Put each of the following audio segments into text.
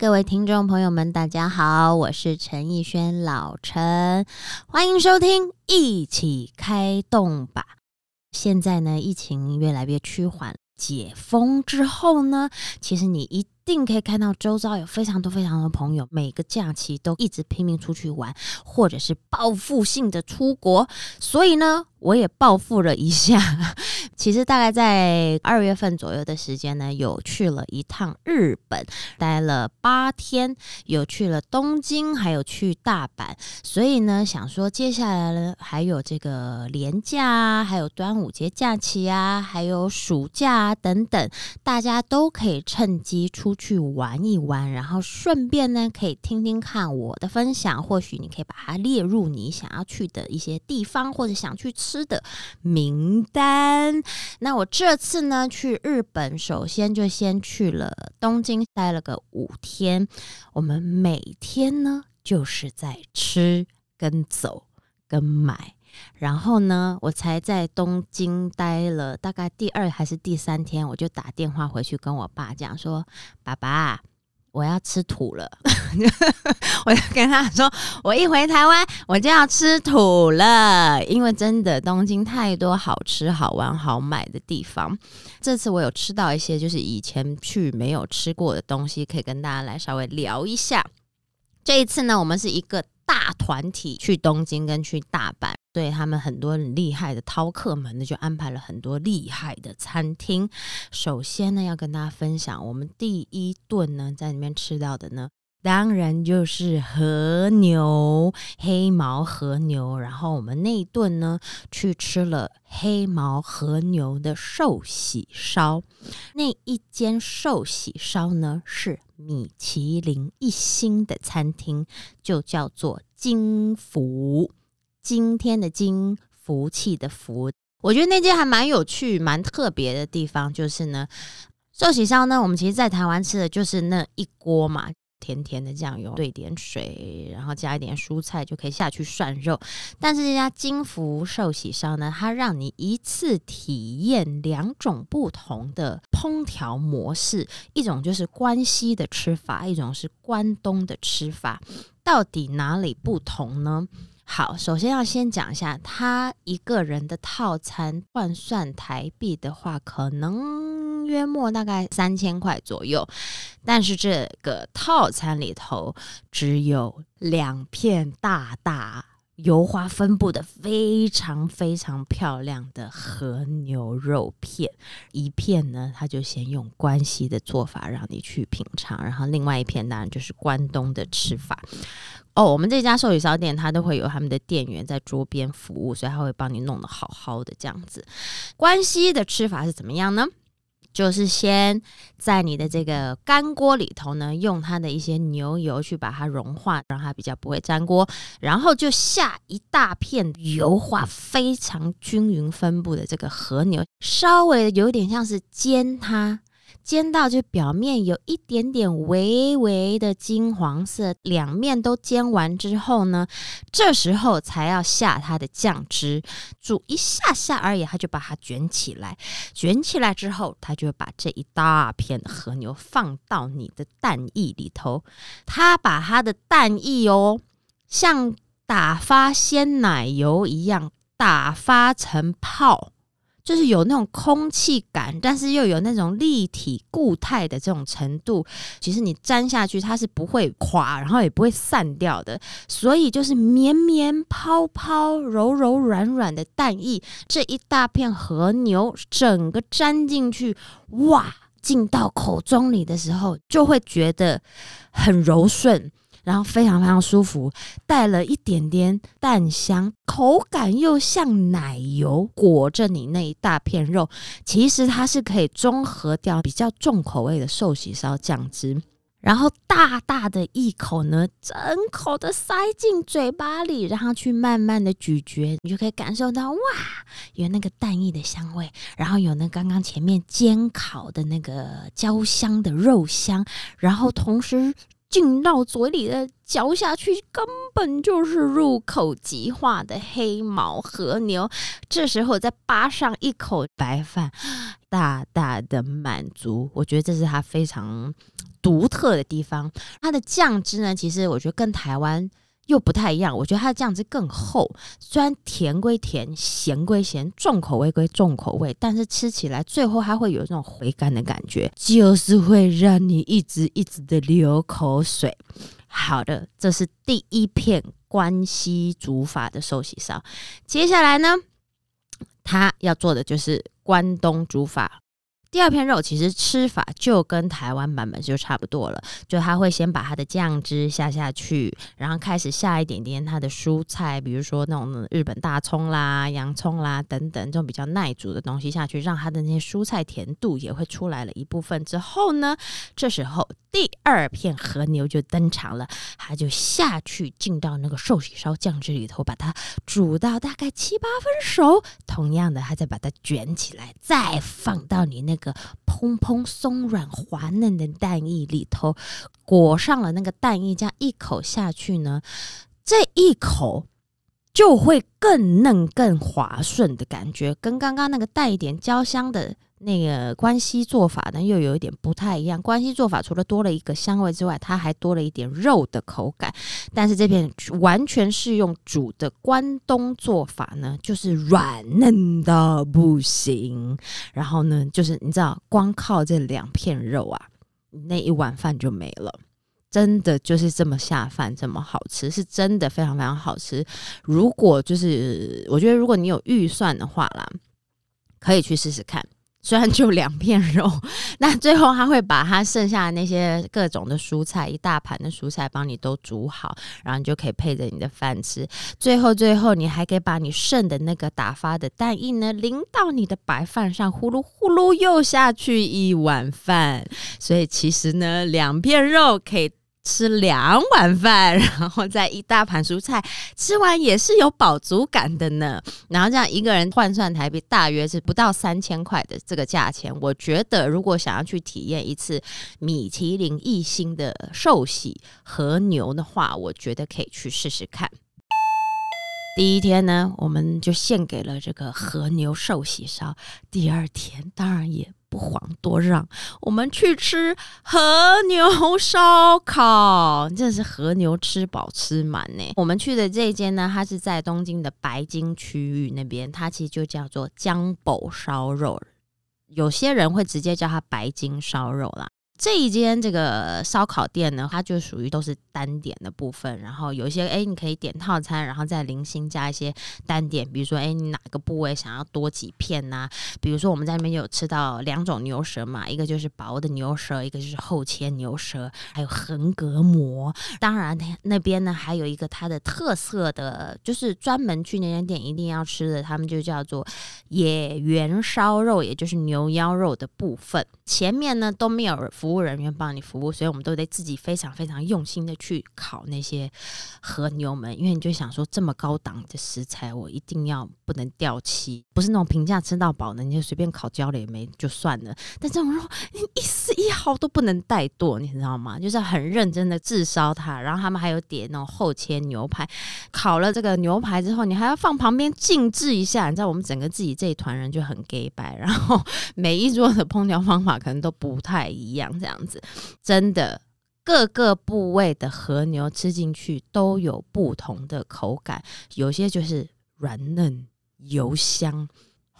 各位听众朋友们，大家好，我是陈奕轩老陈，欢迎收听一起开动吧。现在呢，疫情越来越趋缓，解封之后呢，其实你一定可以看到周遭有非常多非常多朋友，每个假期都一直拼命出去玩，或者是报复性的出国，所以呢。我也报复了一下，其实大概在二月份左右的时间呢，有去了一趟日本，待了八天，有去了东京，还有去大阪，所以呢，想说接下来呢，还有这个年假啊，还有端午节假期啊，还有暑假啊等等，大家都可以趁机出去玩一玩，然后顺便呢，可以听听看我的分享，或许你可以把它列入你想要去的一些地方，或者想去吃。吃的名单。那我这次呢去日本，首先就先去了东京，待了个五天。我们每天呢就是在吃、跟走、跟买。然后呢，我才在东京待了大概第二还是第三天，我就打电话回去跟我爸讲说：“爸爸。”我要吃土了，我就跟他说，我一回台湾我就要吃土了，因为真的东京太多好吃、好玩、好买的地方。这次我有吃到一些就是以前去没有吃过的东西，可以跟大家来稍微聊一下。这一次呢，我们是一个大团体去东京跟去大阪。对他们很多很厉害的饕客们呢，就安排了很多厉害的餐厅。首先呢，要跟大家分享我们第一顿呢，在里面吃到的呢，当然就是和牛黑毛和牛。然后我们那一顿呢，去吃了黑毛和牛的寿喜烧。那一间寿喜烧呢，是米其林一星的餐厅，就叫做金福。今天的金福气的福，我觉得那间还蛮有趣、蛮特别的地方，就是呢，寿喜烧呢，我们其实在台湾吃的就是那一锅嘛，甜甜的酱油兑点水，然后加一点蔬菜就可以下去涮肉。但是这家金福寿喜烧呢，它让你一次体验两种不同的烹调模式，一种就是关西的吃法，一种是关东的吃法，到底哪里不同呢？好，首先要先讲一下，他一个人的套餐换算台币的话，可能约莫大概三千块左右。但是这个套餐里头只有两片大大油花分布的非常非常漂亮的和牛肉片，一片呢，他就先用关西的做法让你去品尝，然后另外一片当然就是关东的吃法。哦，我们这家寿喜烧店，它都会有他们的店员在桌边服务，所以他会帮你弄得好好的这样子。关西的吃法是怎么样呢？就是先在你的这个干锅里头呢，用它的一些牛油去把它融化，让它比较不会粘锅，然后就下一大片油化非常均匀分布的这个和牛，稍微有点像是煎它。煎到就表面有一点点微微的金黄色，两面都煎完之后呢，这时候才要下它的酱汁，煮一下下而已，它就把它卷起来。卷起来之后，它就把这一大片的和牛放到你的蛋液里头，它把它的蛋液哦，像打发鲜奶油一样打发成泡。就是有那种空气感，但是又有那种立体固态的这种程度。其实你粘下去，它是不会垮，然后也不会散掉的。所以就是绵绵泡泡、柔柔软软的蛋液，这一大片和牛整个粘进去，哇，进到口中里的时候，就会觉得很柔顺。然后非常非常舒服，带了一点点蛋香，口感又像奶油裹着你那一大片肉。其实它是可以中和掉比较重口味的寿喜烧酱汁。然后大大的一口呢，整口的塞进嘴巴里，然后去慢慢的咀嚼，你就可以感受到哇，有那个蛋液的香味，然后有那刚刚前面煎烤的那个焦香的肉香，然后同时。进到嘴里的嚼下去，根本就是入口即化的黑毛和牛。这时候再扒上一口白饭，大大的满足。我觉得这是它非常独特的地方。它的酱汁呢，其实我觉得跟台湾。又不太一样，我觉得它的酱汁更厚，虽然甜归甜，咸归咸，重口味归重口味，但是吃起来最后它会有那种回甘的感觉，就是会让你一直一直的流口水。好的，这是第一片关西煮法的寿喜烧，接下来呢，他要做的就是关东煮法。第二片肉其实吃法就跟台湾版本就差不多了，就他会先把它的酱汁下下去，然后开始下一点点它的蔬菜，比如说那种日本大葱啦、洋葱啦等等这种比较耐煮的东西下去，让它的那些蔬菜甜度也会出来了一部分之后呢，这时候第二片和牛就登场了，它就下去进到那个寿喜烧酱汁里头，把它煮到大概七八分熟，同样的，它再把它卷起来，再放到你那。个个蓬蓬松软滑嫩的蛋液里头，裹上了那个蛋液，这样一口下去呢，这一口就会更嫩、更滑顺的感觉，跟刚刚那个带一点焦香的。那个关西做法呢，又有一点不太一样。关西做法除了多了一个香味之外，它还多了一点肉的口感。但是这片完全是用煮的关东做法呢，就是软嫩的不行。然后呢，就是你知道，光靠这两片肉啊，那一碗饭就没了。真的就是这么下饭，这么好吃，是真的非常非常好吃。如果就是我觉得，如果你有预算的话啦，可以去试试看。虽然就两片肉，那最后他会把他剩下的那些各种的蔬菜，一大盘的蔬菜帮你都煮好，然后你就可以配着你的饭吃。最后，最后你还可以把你剩的那个打发的蛋液呢淋到你的白饭上，呼噜呼噜又下去一碗饭。所以其实呢，两片肉可以。吃两碗饭，然后再一大盘蔬菜，吃完也是有饱足感的呢。然后这样一个人换算台币大约是不到三千块的这个价钱，我觉得如果想要去体验一次米其林一星的寿喜和牛的话，我觉得可以去试试看。第一天呢，我们就献给了这个和牛寿喜烧。第二天当然也。不遑多让，我们去吃和牛烧烤，真的是和牛吃饱吃满呢。我们去的这一间呢，它是在东京的白金区域那边，它其实就叫做江宝烧肉，有些人会直接叫它白金烧肉啦。这一间这个烧烤店呢，它就属于都是单点的部分，然后有一些哎，你可以点套餐，然后再零星加一些单点，比如说哎，你哪个部位想要多几片呐？比如说我们在那边有吃到两种牛舌嘛，一个就是薄的牛舌，一个就是厚切牛舌，还有横膈膜。当然那边呢还有一个它的特色的，就是专门去那间店一定要吃的，他们就叫做野原烧肉，也就是牛腰肉的部分。前面呢都没有服。务人员帮你服务，所以我们都得自己非常非常用心的去烤那些和牛们，因为你就想说这么高档的食材，我一定要不能掉漆，不是那种平价吃到饱的，你就随便烤焦了也没就算了。但这种肉你一丝都不能怠惰，你知道吗？就是很认真的炙烧它，然后他们还有点那种厚切牛排，烤了这个牛排之后，你还要放旁边静置一下。你知道我们整个自己这一团人就很 gay 白，然后 每一桌的烹调方法可能都不太一样。这样子，真的各个部位的和牛吃进去都有不同的口感，有些就是软嫩油香，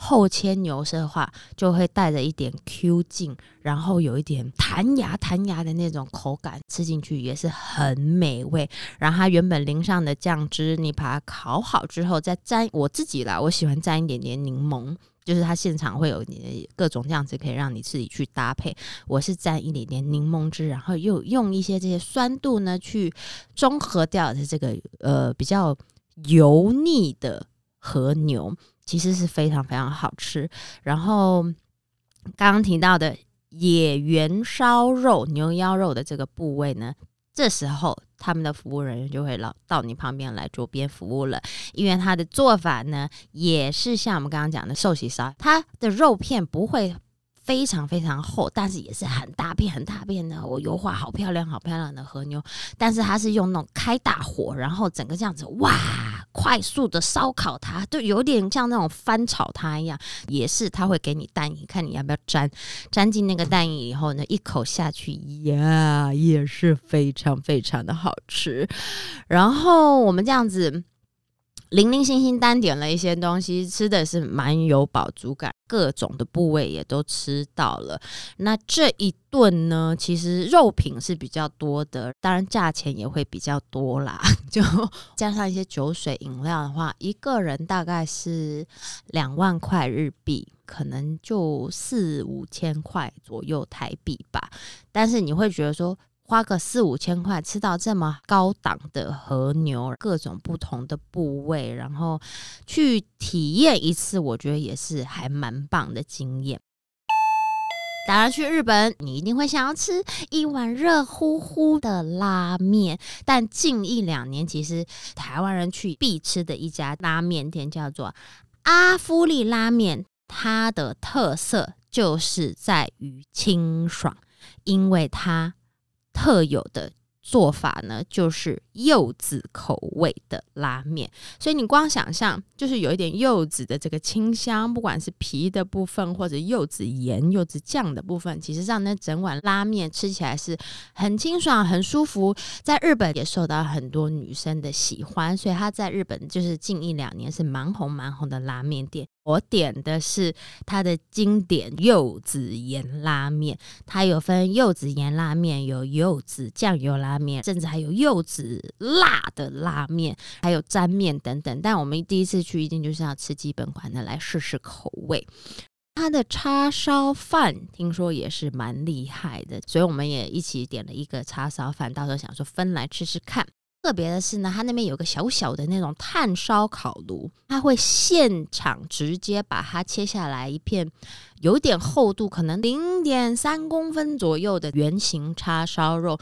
厚切牛舌的话就会带着一点 Q 劲，然后有一点弹牙弹牙的那种口感，吃进去也是很美味。然后它原本淋上的酱汁，你把它烤好之后再沾，我自己啦，我喜欢沾一点点柠檬。就是它现场会有你各种这样子，可以让你自己去搭配。我是蘸一点点柠檬汁，然后又用一些这些酸度呢，去中和掉的这个呃比较油腻的和牛，其实是非常非常好吃。然后刚刚提到的野原烧肉牛腰肉的这个部位呢。这时候，他们的服务人员就会老到你旁边来桌边服务了，因为他的做法呢，也是像我们刚刚讲的寿喜烧，它的肉片不会。非常非常厚，但是也是很大片很大片的，我油画好漂亮好漂亮的和牛，但是它是用那种开大火，然后整个这样子哇，快速的烧烤它，就有点像那种翻炒它一样，也是它会给你蛋液，看你要不要沾，沾进那个蛋液以后呢，一口下去呀，也是非常非常的好吃。然后我们这样子。零零星星单点了一些东西，吃的是蛮有饱足感，各种的部位也都吃到了。那这一顿呢，其实肉品是比较多的，当然价钱也会比较多啦。就加上一些酒水饮料的话，一个人大概是两万块日币，可能就四五千块左右台币吧。但是你会觉得说。花个四五千块吃到这么高档的和牛，各种不同的部位，然后去体验一次，我觉得也是还蛮棒的经验。当然，去日本你一定会想要吃一碗热乎乎的拉面，但近一两年，其实台湾人去必吃的一家拉面店叫做阿夫利拉面，它的特色就是在于清爽，因为它。特有的做法呢，就是柚子口味的拉面。所以你光想象，就是有一点柚子的这个清香，不管是皮的部分，或者柚子盐、柚子酱的部分，其实让那整碗拉面吃起来是很清爽、很舒服。在日本也受到很多女生的喜欢，所以它在日本就是近一两年是蛮红蛮红的拉面店。我点的是它的经典柚子盐拉面，它有分柚子盐拉面，有柚子酱油拉面，甚至还有柚子辣的拉面，还有沾面等等。但我们第一次去，一定就是要吃基本款的来试试口味。它的叉烧饭听说也是蛮厉害的，所以我们也一起点了一个叉烧饭，到时候想说分来吃吃看。特别的是呢，它那边有个小小的那种炭烧烤炉，它会现场直接把它切下来一片有点厚度，可能零点三公分左右的圆形叉烧肉。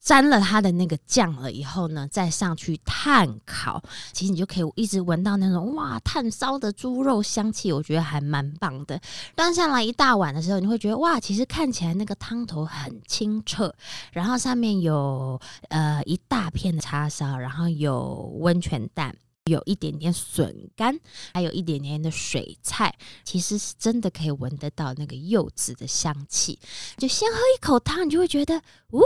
沾了它的那个酱了以后呢，再上去炭烤，其实你就可以一直闻到那种哇炭烧的猪肉香气，我觉得还蛮棒的。端上来一大碗的时候，你会觉得哇，其实看起来那个汤头很清澈，然后上面有呃一大片的叉烧，然后有温泉蛋。有一点点笋干，还有一点点的水菜，其实是真的可以闻得到那个柚子的香气。就先喝一口汤，你就会觉得，呜，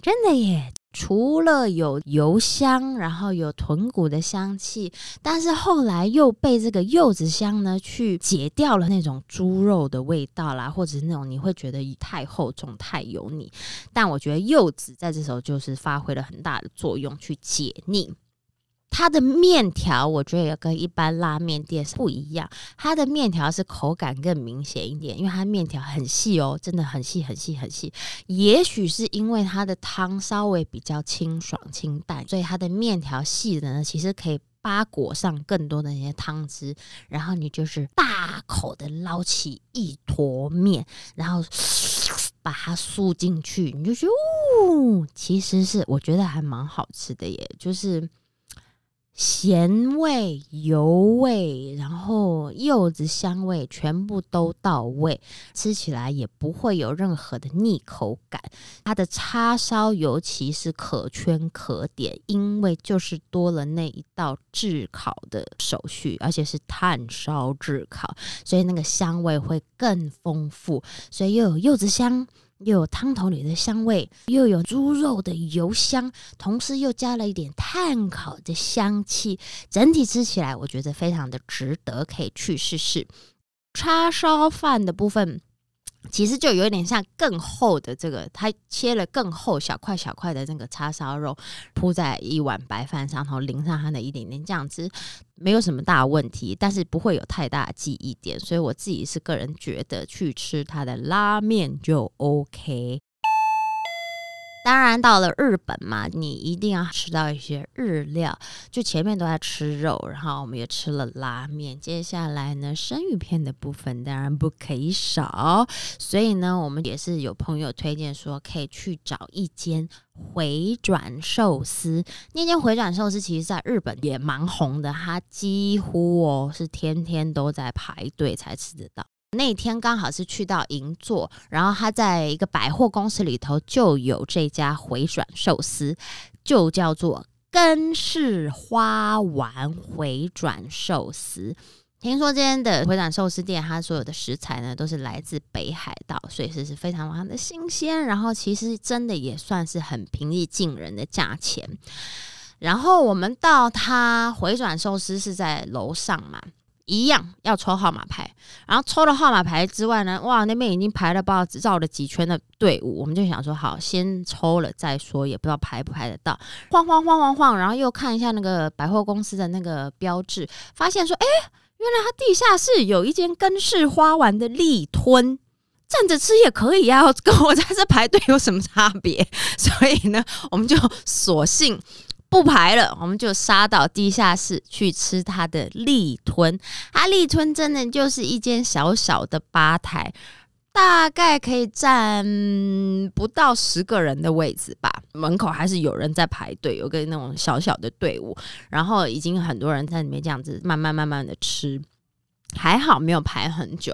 真的耶！除了有油香，然后有豚骨的香气，但是后来又被这个柚子香呢去解掉了那种猪肉的味道啦，或者是那种你会觉得太厚重、太油腻。但我觉得柚子在这时候就是发挥了很大的作用，去解腻。它的面条，我觉得也跟一般拉面店是不一样。它的面条是口感更明显一点，因为它面条很细哦，真的很细很细很细。也许是因为它的汤稍微比较清爽清淡，所以它的面条细的呢，其实可以扒裹上更多的那些汤汁。然后你就是大口的捞起一坨面，然后把它输进去，你就觉得哦，其实是我觉得还蛮好吃的耶，就是。咸味、油味，然后柚子香味全部都到位，吃起来也不会有任何的腻口感。它的叉烧尤其是可圈可点，因为就是多了那一道炙烤的手续，而且是炭烧炙烤，所以那个香味会更丰富。所以又有柚子香。又有汤头里的香味，又有猪肉的油香，同时又加了一点炭烤的香气，整体吃起来我觉得非常的值得，可以去试试。叉烧饭的部分。其实就有点像更厚的这个，它切了更厚小块小块的那个叉烧肉，铺在一碗白饭上然后，淋上它的一点点酱汁，没有什么大问题，但是不会有太大记忆点，所以我自己是个人觉得去吃它的拉面就 OK。当然，到了日本嘛，你一定要吃到一些日料。就前面都在吃肉，然后我们也吃了拉面。接下来呢，生鱼片的部分当然不可以少。所以呢，我们也是有朋友推荐说，可以去找一间回转寿司。那间回转寿司其实在日本也蛮红的，它几乎哦是天天都在排队才吃得到。那天刚好是去到银座，然后他在一个百货公司里头就有这家回转寿司，就叫做根式花丸回转寿司。听说今天的回转寿司店，它所有的食材呢都是来自北海道，所以是是非常非常的新鲜。然后其实真的也算是很平易近人的价钱。然后我们到它回转寿司是在楼上嘛。一样要抽号码牌，然后抽了号码牌之外呢，哇，那边已经排了不知道绕了几圈的队伍，我们就想说好，先抽了再说，也不知道排不排得到。晃晃晃晃晃，然后又看一下那个百货公司的那个标志，发现说，哎，原来它地下室有一间根式花丸的立吞，站着吃也可以啊，跟我在这排队有什么差别？所以呢，我们就索性。不排了，我们就杀到地下室去吃他的立吞。他立吞真的就是一间小小的吧台，大概可以站不到十个人的位置吧。门口还是有人在排队，有个那种小小的队伍，然后已经很多人在里面这样子慢慢慢慢的吃。还好没有排很久，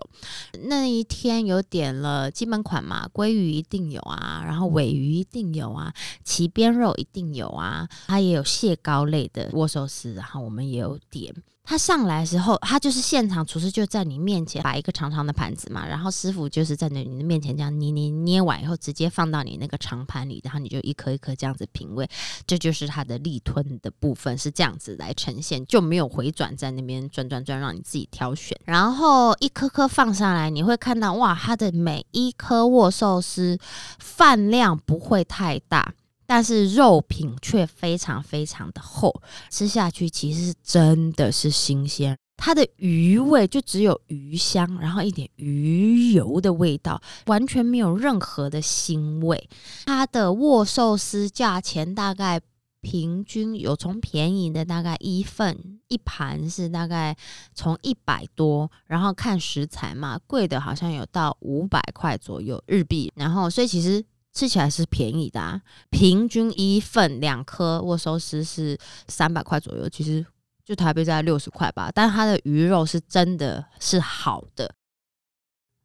那一天有点了基本款嘛，鲑鱼一定有啊，然后尾鱼一定有啊，鳍边肉一定有啊，它也有蟹膏类的握寿司，然后我们也有点。他上来时候，他就是现场厨师就在你面前摆一个长长的盘子嘛，然后师傅就是在那你的面前这样捏捏捏完以后，直接放到你那个长盘里，然后你就一颗一颗这样子品味，这就是它的立吞的部分是这样子来呈现，就没有回转在那边转转转让你自己挑选，然后一颗颗放上来，你会看到哇，它的每一颗握寿司饭量不会太大。但是肉品却非常非常的厚，吃下去其实是真的是新鲜。它的鱼味就只有鱼香，然后一点鱼油的味道，完全没有任何的腥味。它的握寿司价钱大概平均有从便宜的大概一份一盘是大概从一百多，然后看食材嘛，贵的好像有到五百块左右日币。然后所以其实。吃起来是便宜的，啊，平均一份两颗握寿司是三百块左右，其实就台北在六十块吧。但它的鱼肉是真的是好的，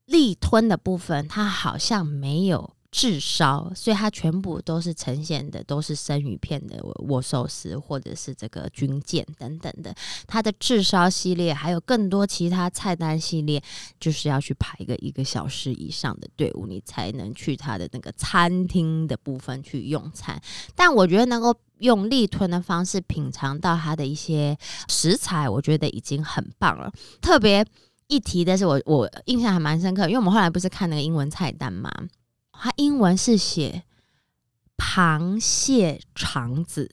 立吞的部分它好像没有。炙烧，所以它全部都是呈现的都是生鱼片的握寿司，或者是这个军舰等等的。它的炙烧系列还有更多其他菜单系列，就是要去排个一个小时以上的队伍，你才能去它的那个餐厅的部分去用餐。但我觉得能够用立吞的方式品尝到它的一些食材，我觉得已经很棒了。特别一提的是，我我印象还蛮深刻，因为我们后来不是看那个英文菜单嘛。它英文是写螃蟹肠子，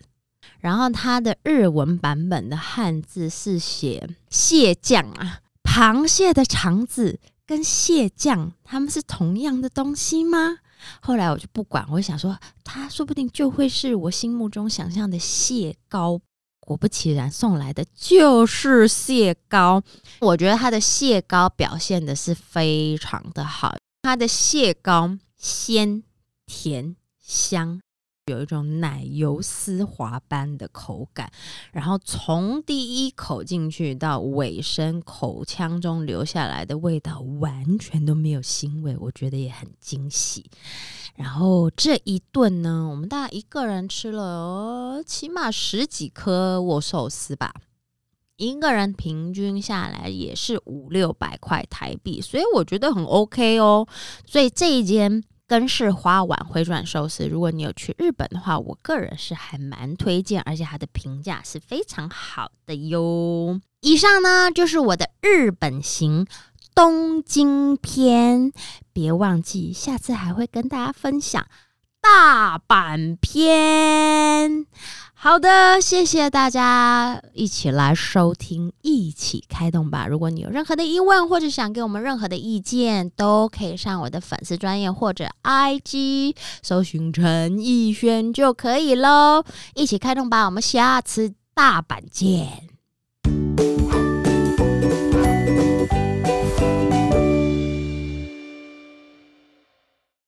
然后它的日文版本的汉字是写蟹酱啊。螃蟹的肠子跟蟹酱，它们是同样的东西吗？后来我就不管，我想说，它说不定就会是我心目中想象的蟹膏。果不其然，送来的就是蟹膏。我觉得它的蟹膏表现的是非常的好，它的蟹膏。鲜甜香，有一种奶油丝滑般的口感，然后从第一口进去到尾声，口腔中留下来的味道完全都没有腥味，我觉得也很惊喜。然后这一顿呢，我们大概一个人吃了起码十几颗握寿司吧。一个人平均下来也是五六百块台币，所以我觉得很 OK 哦。所以这一间根式花碗回转寿司，如果你有去日本的话，我个人是还蛮推荐，而且它的评价是非常好的哟。以上呢就是我的日本行东京篇，别忘记下次还会跟大家分享大阪篇。好的，谢谢大家一起来收听，一起开动吧。如果你有任何的疑问，或者想给我们任何的意见，都可以上我的粉丝专业或者 IG 搜寻陈奕轩就可以喽。一起开动吧，我们下次大阪见。